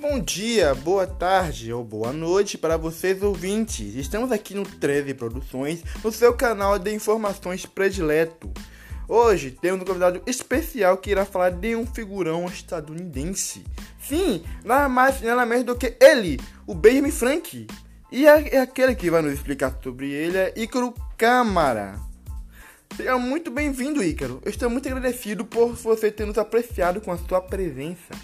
Bom dia, boa tarde ou boa noite para vocês ouvintes. Estamos aqui no 13 Produções, no seu canal de informações predileto. Hoje temos um convidado especial que irá falar de um figurão estadunidense. Sim, nada mais nada menos do que ele, o Benjamin Frank. E é, é aquele que vai nos explicar sobre ele é Ícaro Câmara. Seja muito bem-vindo, Ícaro. Estou muito agradecido por você ter nos apreciado com a sua presença.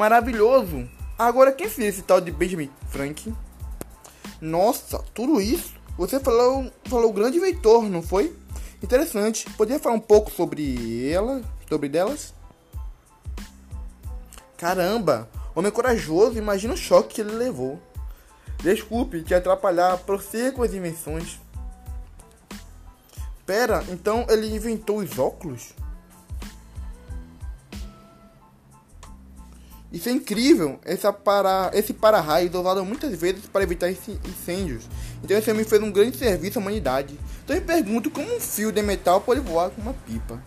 Maravilhoso! Agora, quem fez esse tal de Benjamin Franklin? Nossa, tudo isso? Você falou, falou grande inventor, não foi? Interessante. Poderia falar um pouco sobre ela? Sobre delas? Caramba! Homem corajoso, imagina o choque que ele levou. Desculpe te atrapalhar, prossiga com as invenções. Pera, então ele inventou os óculos? Isso é incrível! Essa para, esse para-raio é usado muitas vezes para evitar incêndios. Então esse homem fez um grande serviço à humanidade. Então eu me pergunto como um fio de metal pode voar com uma pipa.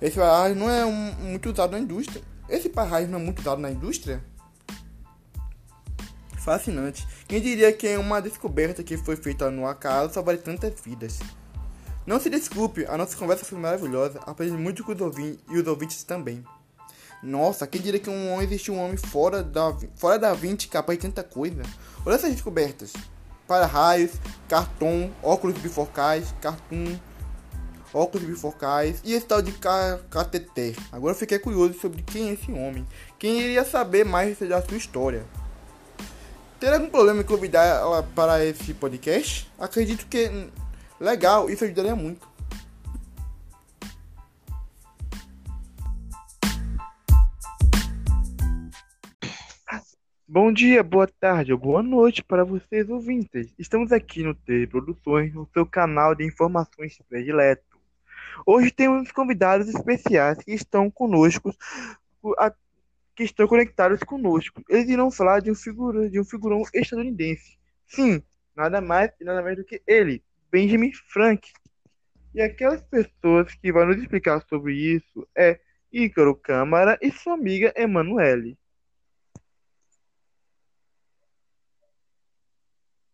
Esse para-raio não é um, muito usado na indústria. Esse para-raio não é muito usado na indústria? Fascinante. Quem diria que uma descoberta que foi feita no acaso salvaria tantas vidas? Não se desculpe, a nossa conversa foi maravilhosa. Aprendi muito com os ouvintes e os ouvintes também. Nossa, quem diria que um, existe um homem fora da, fora da 20 capaz de tanta coisa? Olha essas descobertas. Para-raios, cartão, óculos bifocais, cartoon, óculos bifocais e esse tal de cateter. Agora eu fiquei curioso sobre quem é esse homem. Quem iria saber mais da sua história? Ter algum problema em convidar ela para esse podcast? Acredito que hum, legal, isso ajudaria muito. Bom dia, boa tarde ou boa noite para vocês ouvintes. Estamos aqui no T Produções, no seu canal de informações predileto. Hoje temos convidados especiais que estão conosco que estão conectados conosco. Eles irão falar de um, figura, de um figurão estadunidense. Sim, nada mais e nada menos do que ele, Benjamin Frank. E aquelas pessoas que vão nos explicar sobre isso é Ícaro Câmara e sua amiga Emanuele.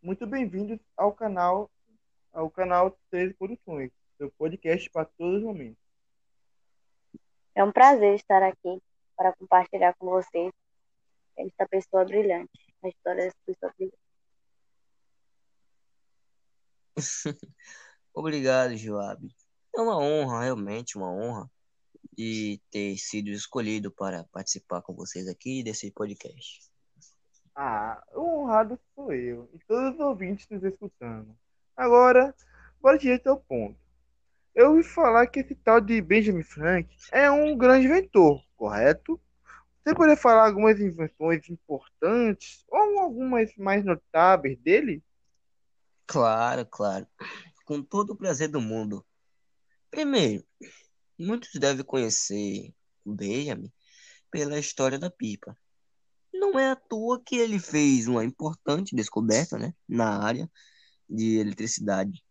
Muito bem-vindos ao canal ao canal 13 Produções, seu podcast para todos os momentos. É um prazer estar aqui para compartilhar com vocês esta pessoa brilhante, a história dessa pessoa brilhante. Obrigado, Joab. É uma honra, realmente uma honra, de ter sido escolhido para participar com vocês aqui desse podcast. Ah, o honrado sou eu e todos os ouvintes nos escutando. Agora, bora direto ao ponto. Eu ouvi falar que esse tal de Benjamin Frank é um grande inventor, correto? Você poderia falar algumas invenções importantes ou algumas mais notáveis dele? Claro, claro. Com todo o prazer do mundo. Primeiro, muitos devem conhecer o Benjamin pela história da pipa. Não é à toa que ele fez uma importante descoberta né, na área de eletricidade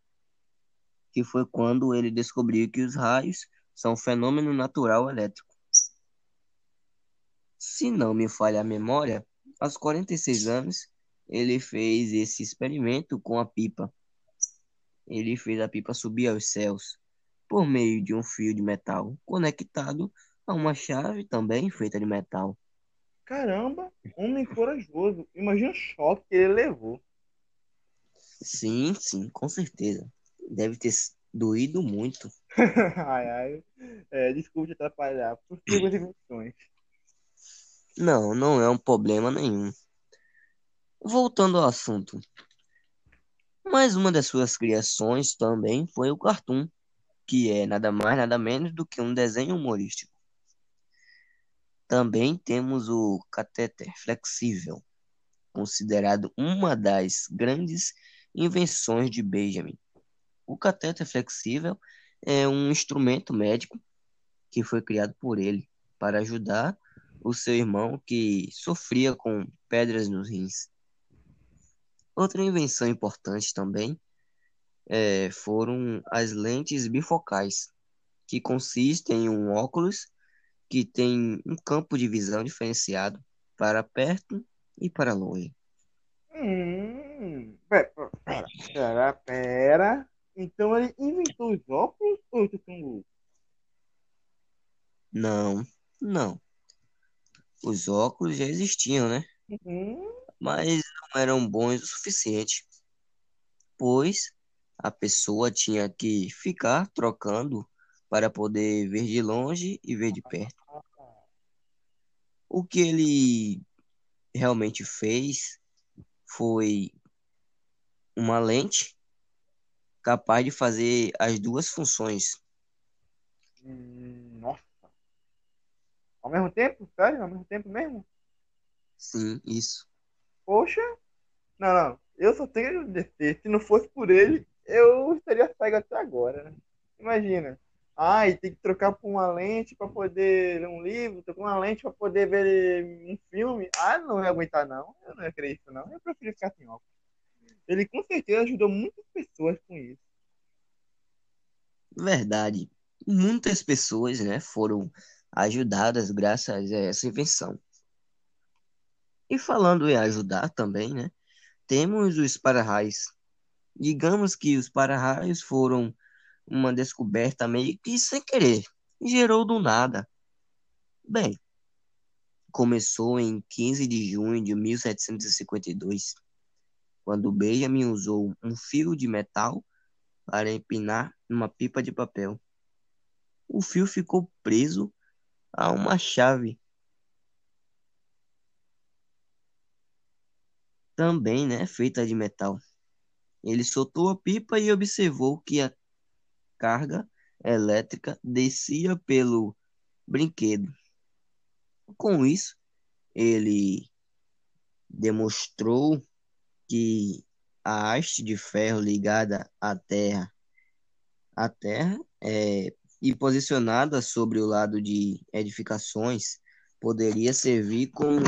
que foi quando ele descobriu que os raios são um fenômeno natural elétrico. Se não me falha a memória, aos 46 anos, ele fez esse experimento com a pipa. Ele fez a pipa subir aos céus por meio de um fio de metal conectado a uma chave também feita de metal. Caramba, homem corajoso. Imagina o choque que ele levou. Sim, sim, com certeza deve ter doído muito. ai, ai. É, desculpe atrapalhar. Por suas emoções. Não, não é um problema nenhum. Voltando ao assunto. Mais uma das suas criações também foi o cartoon, que é nada mais nada menos do que um desenho humorístico. Também temos o catéter flexível, considerado uma das grandes invenções de Benjamin. O cateter flexível é um instrumento médico que foi criado por ele para ajudar o seu irmão que sofria com pedras nos rins. Outra invenção importante também é, foram as lentes bifocais, que consistem em um óculos que tem um campo de visão diferenciado para perto e para longe. Hum, pera, pera, pera, pera. Então ele inventou os óculos ou eu tô louco? Não, não. Os óculos já existiam, né? Uhum. Mas não eram bons o suficiente, pois a pessoa tinha que ficar trocando para poder ver de longe e ver de perto. O que ele realmente fez foi uma lente capaz de fazer as duas funções. Hum, nossa. Ao mesmo tempo? Sério? Ao mesmo tempo mesmo? Sim, isso. Poxa. Não, não. Eu só tenho que agradecer. Se não fosse por ele, eu estaria cego até agora. né? Imagina. Ai, tem que trocar por uma lente para poder ler um livro, trocar uma lente para poder ver um filme. Ah, não ia aguentar, não. Eu não isso, não. Eu prefiro ficar sem óculos. Ele com certeza ajudou muitas pessoas com isso. Verdade. Muitas pessoas, né, foram ajudadas graças a essa invenção. E falando em ajudar também, né, temos os para-raios. Digamos que os para-raios foram uma descoberta meio que sem querer, gerou do nada. Bem, começou em 15 de junho de 1752, quando Benjamin usou um fio de metal para empinar uma pipa de papel. O fio ficou preso a uma chave. Também, né, feita de metal. Ele soltou a pipa e observou que a carga elétrica descia pelo brinquedo. Com isso, ele demonstrou que a haste de ferro ligada à Terra, à Terra é, e posicionada sobre o lado de edificações poderia servir como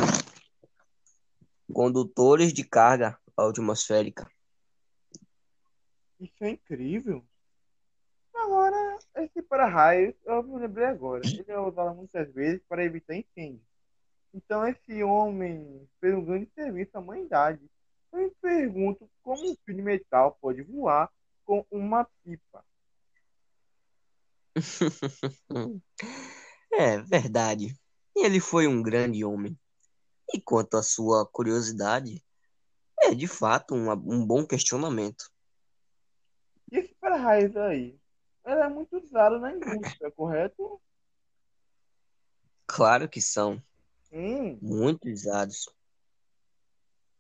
condutores de carga atmosférica. Isso é incrível. Agora, esse para-raios, eu me lembrei agora. Ele é usado muitas vezes para evitar incêndio. Então, esse homem fez um grande serviço à humanidade. Eu me pergunto como um fio de metal pode voar com uma pipa. É verdade. Ele foi um grande homem. E quanto à sua curiosidade, é de fato uma- um bom questionamento. E esse para-raios aí? Ele é muito usado na indústria, correto? Claro que são Hum, muito usados.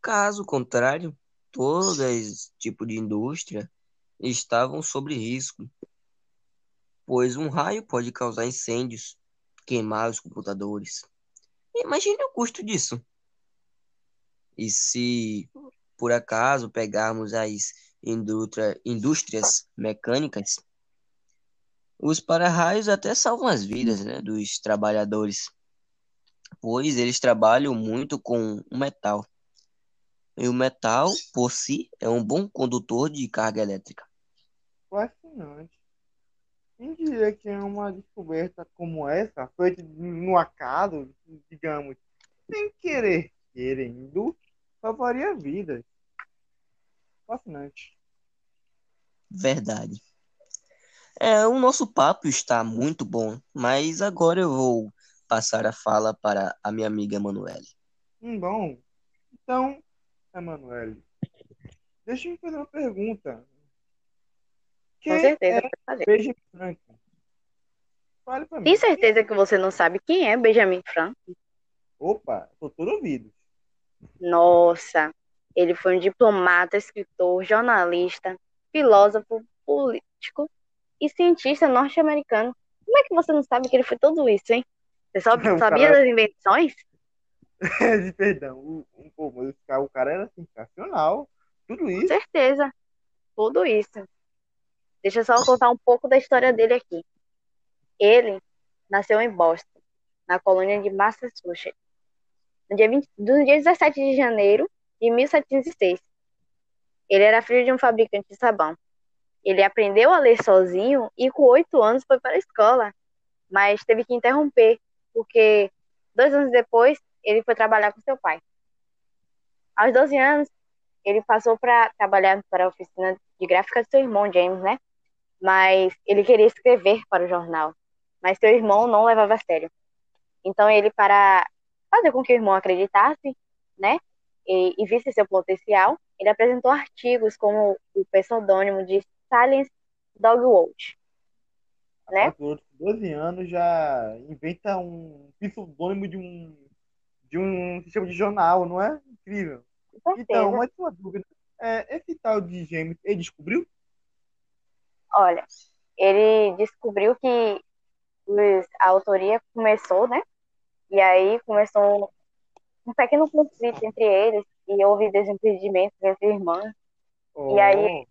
Caso contrário, todo esse tipo de indústria estavam sob risco, pois um raio pode causar incêndios, queimar os computadores. Imagine o custo disso. E se por acaso pegarmos as indústria- indústrias mecânicas, os para-raios até salvam as vidas, né, dos trabalhadores, pois eles trabalham muito com o metal. E o metal, por si, é um bom condutor de carga elétrica. fascinante. Quem diria que é uma descoberta como essa, feita no acaso, digamos, sem querer querendo, salvaria vidas? Fascinante. Verdade. É, o nosso papo está muito bom, mas agora eu vou passar a fala para a minha amiga Emanuele. Hum, bom, então, Emanuele, deixa eu fazer uma pergunta. Com certeza é fazer. Benjamin Franklin? Fale pra mim. Tem certeza que você não sabe quem é Benjamin Franklin? Opa, tô todo ouvido. Nossa, ele foi um diplomata, escritor, jornalista, filósofo, político e cientista norte-americano. Como é que você não sabe que ele foi tudo isso, hein? Você só O sabia cara- das invenções? Perdão, o, o, mas o cara era sensacional. Tudo Com isso. certeza. Tudo isso. Deixa eu só contar um pouco da história dele aqui. Ele nasceu em Boston, na colônia de Massachusetts, no dia, 20, no dia 17 de janeiro de 1706. Ele era filho de um fabricante de sabão. Ele aprendeu a ler sozinho e com oito anos foi para a escola, mas teve que interromper, porque dois anos depois ele foi trabalhar com seu pai. Aos 12 anos, ele passou para trabalhar para a oficina de gráfica do seu irmão James, né? Mas ele queria escrever para o jornal, mas seu irmão não levava a sério. Então ele para fazer com que o irmão acreditasse, né? E, e visse seu potencial, ele apresentou artigos como o pseudônimo de Silence Dogwatch, né? Com 12 anos já inventa um pseudônimo de um de um sistema de jornal, não é? Incrível. Então, mais uma dúvida. É, esse tal de James, ele descobriu? Olha, ele descobriu que a autoria começou, né? E aí começou um pequeno conflito entre eles e houve desentendimentos entre irmãs. Oh. E aí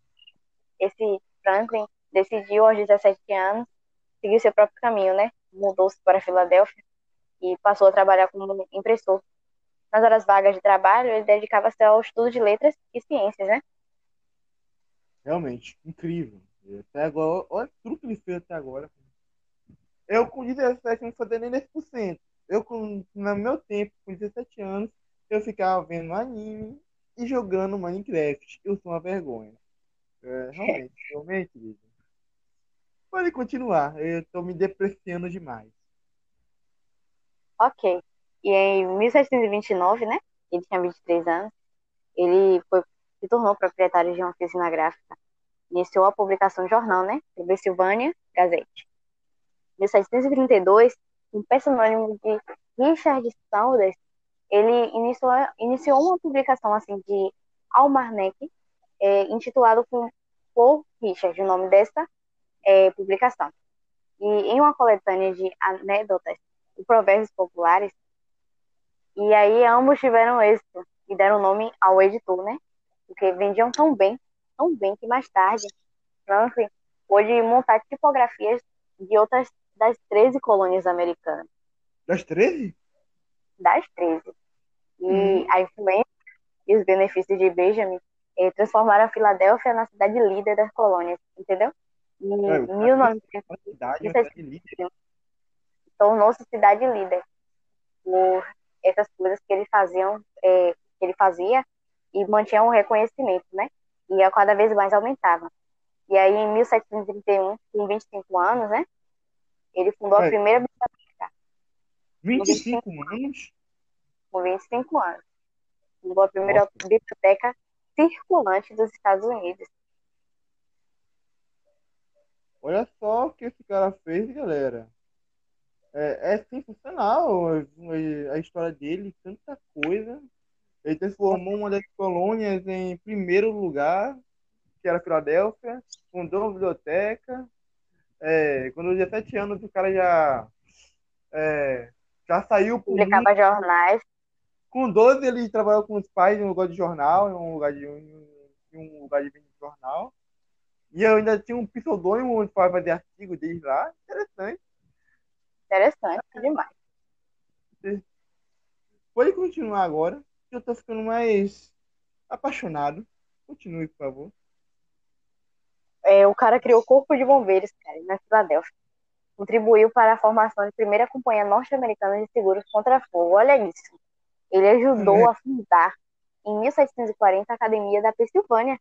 esse Franklin decidiu aos 17 anos seguir seu próprio caminho, né? Mudou-se para Filadélfia e passou a trabalhar como impressor. Nas horas vagas de trabalho, ele dedicava-se ao estudo de letras e ciências, né? Realmente, incrível. Até agora, olha tudo que ele fez até agora. Eu com 17 não fazia nem 10%. Eu, com, no meu tempo, com 17 anos, eu ficava vendo anime e jogando Minecraft. Eu sou uma vergonha. É, realmente, realmente, Pode continuar, eu estou me depreciando demais. Ok. E em 1729, né? Ele tinha 23 anos. Ele foi, se tornou proprietário de uma oficina gráfica. Iniciou a publicação de jornal, né? Pennsylvania Gazette. Em 1732, um pseudônimo de Richard Saunders, ele iniciou, iniciou uma publicação assim de almanac é, intitulado com por Richard, o nome dessa é, publicação. E em uma coletânea de anedotas e provérbios populares, e aí ambos tiveram êxito e deram nome ao editor, né? Porque vendiam tão bem, tão bem que mais tarde Franklin pôde montar tipografias de outras das 13 colônias americanas. Das 13? Das 13. E hum. a influência e os benefícios de Benjamin eh, transformaram a Filadélfia na cidade líder das colônias, entendeu? Em é, 1951, tornou-se cidade líder por essas coisas que ele faziam, é, que ele fazia e mantinha um reconhecimento, né? E a cada vez mais aumentava. E aí, em 1731, com 25 anos, né? Ele fundou é. a primeira biblioteca. 25, 25 anos? Com 25 anos. Fundou a primeira Nossa. biblioteca circulante dos Estados Unidos. Olha só o que esse cara fez, galera. É, é sensacional a história dele, tanta coisa. Ele transformou uma das colônias em primeiro lugar, que era Filadélfia, fundou uma biblioteca. É, quando eu tinha sete anos, o cara já, é, já saiu por. Publicava jornais. Com 12, ele trabalhou com os pais em um lugar de jornal, em um lugar de, em um lugar de jornal. E eu ainda tinha um pseudônimo onde fazer artigo desde lá. Interessante. Interessante demais. Pode continuar agora, que eu tô ficando mais apaixonado. Continue, por favor. É, o cara criou o Corpo de Bombeiros, cara, na Filadélfia. Contribuiu para a formação da primeira companhia norte-americana de seguros contra fogo. Olha isso. Ele ajudou a fundar, em 1740, a Academia da Pensilvânia,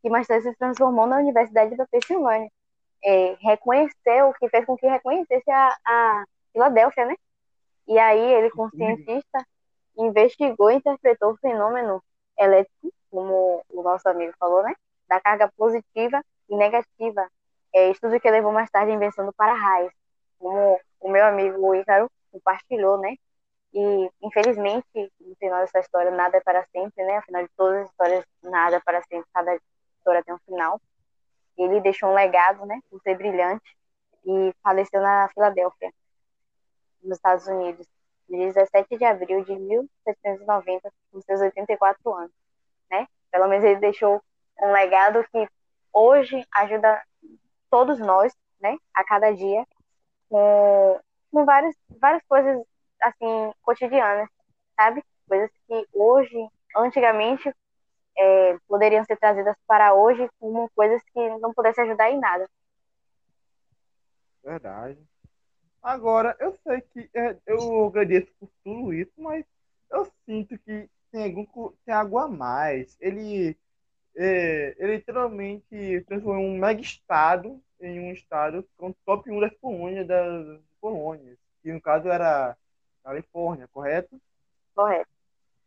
que mais tarde se transformou na Universidade da Pensilvânia. É, reconheceu, que fez com que reconhecesse a, a Filadélfia, né? E aí ele, como cientista, investigou e interpretou o fenômeno elétrico, como o nosso amigo falou, né? Da carga positiva e negativa. É estudo que levou mais tarde à invenção do para-raios, como o meu amigo Ícaro compartilhou, né? E, infelizmente, no final dessa história, nada é para sempre, né? Afinal de todas as histórias, nada é para sempre. Cada história tem um final. Ele deixou um legado, né, por ser brilhante e faleceu na Filadélfia, nos Estados Unidos, no 17 de abril de 1790, com seus 84 anos, né? Pelo menos ele deixou um legado que hoje ajuda todos nós, né, a cada dia, com, com várias, várias coisas, assim, cotidianas, sabe? Coisas que hoje, antigamente, é, poderiam ser trazidas para hoje como coisas que não pudessem ajudar em nada. Verdade. Agora, eu sei que é, eu agradeço por tudo isso, mas eu sinto que tem, algum, tem algo a mais. Ele, é, ele literalmente transformou um mega estado em um estado com top 1 das colônias das colônias, no caso era Califórnia, correto? Correto.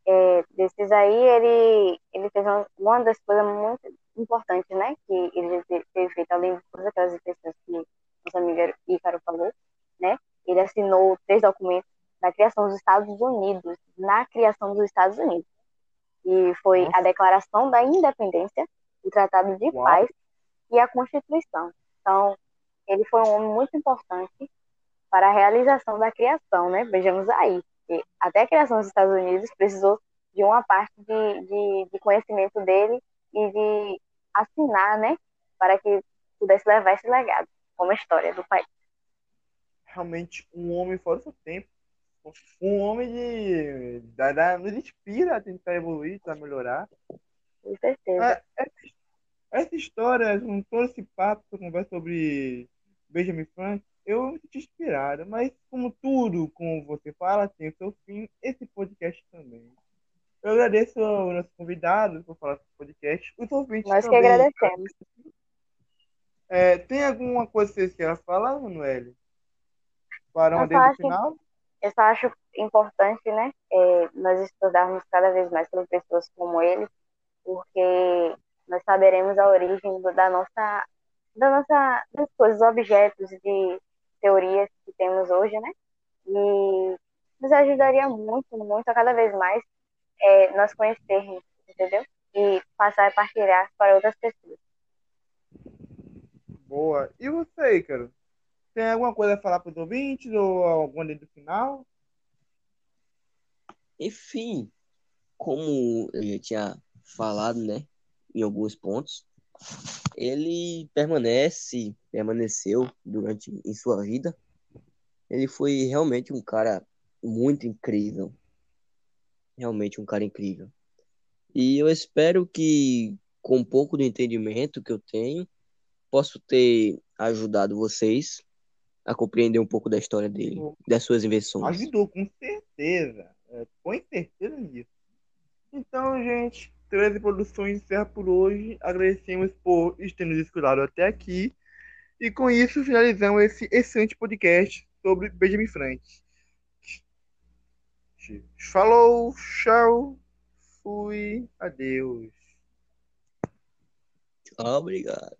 É, desses aí, ele, ele fez uma, uma das coisas muito importantes, né? Que ele teve feito, além de todas aquelas intenções que nossa amiga Ícaro falou, né? Ele assinou três documentos da criação dos Estados Unidos, na criação dos Estados Unidos. E foi Nossa. a Declaração da Independência, o Tratado de Uau. Paz e a Constituição. Então, ele foi um homem muito importante para a realização da criação, né? Vejamos aí, até a criação dos Estados Unidos precisou de uma parte de, de, de conhecimento dele e de assinar, né? Para que pudesse levar esse legado como história do país realmente um homem fora do seu tempo. Um homem de. Da, da, nos inspira a tentar evoluir, a melhorar. Com certeza. É, essa, essa história, com todo esse papo, essa conversa sobre Benjamin Franklin, eu me senti inspirado, mas como tudo, como você fala, tem o seu fim, esse podcast também. Eu agradeço aos nossos convidados por falar desse podcast. Os ouvintes Nós também. que agradecemos. É, tem alguma coisa que você quer falar, Manuel? para acho, final? Eu só acho importante, né, é, nós estudarmos cada vez mais sobre pessoas como ele, porque nós saberemos a origem da nossa, da nossa, das coisas, objetos de teorias que temos hoje, né? E nos ajudaria muito, muito a cada vez mais é, nós conhecermos, entendeu? E passar a partilhar para outras pessoas. Boa. E você, cara? Tem alguma coisa a falar para os ouvintes ou alguma do final? Enfim, como eu já tinha falado, né, em alguns pontos, ele permanece, permaneceu durante em sua vida. Ele foi realmente um cara muito incrível. Realmente um cara incrível. E eu espero que, com um pouco do entendimento que eu tenho, posso ter ajudado vocês a compreender um pouco da história dele, das suas invenções. Ajudou, com certeza. É, põe certeza nisso. Então, gente, 13 Produções encerra por hoje. Agradecemos por ter nos escutado até aqui. E com isso, finalizamos esse excelente podcast sobre Benjamin Franklin. Falou, tchau, fui, adeus. Obrigado.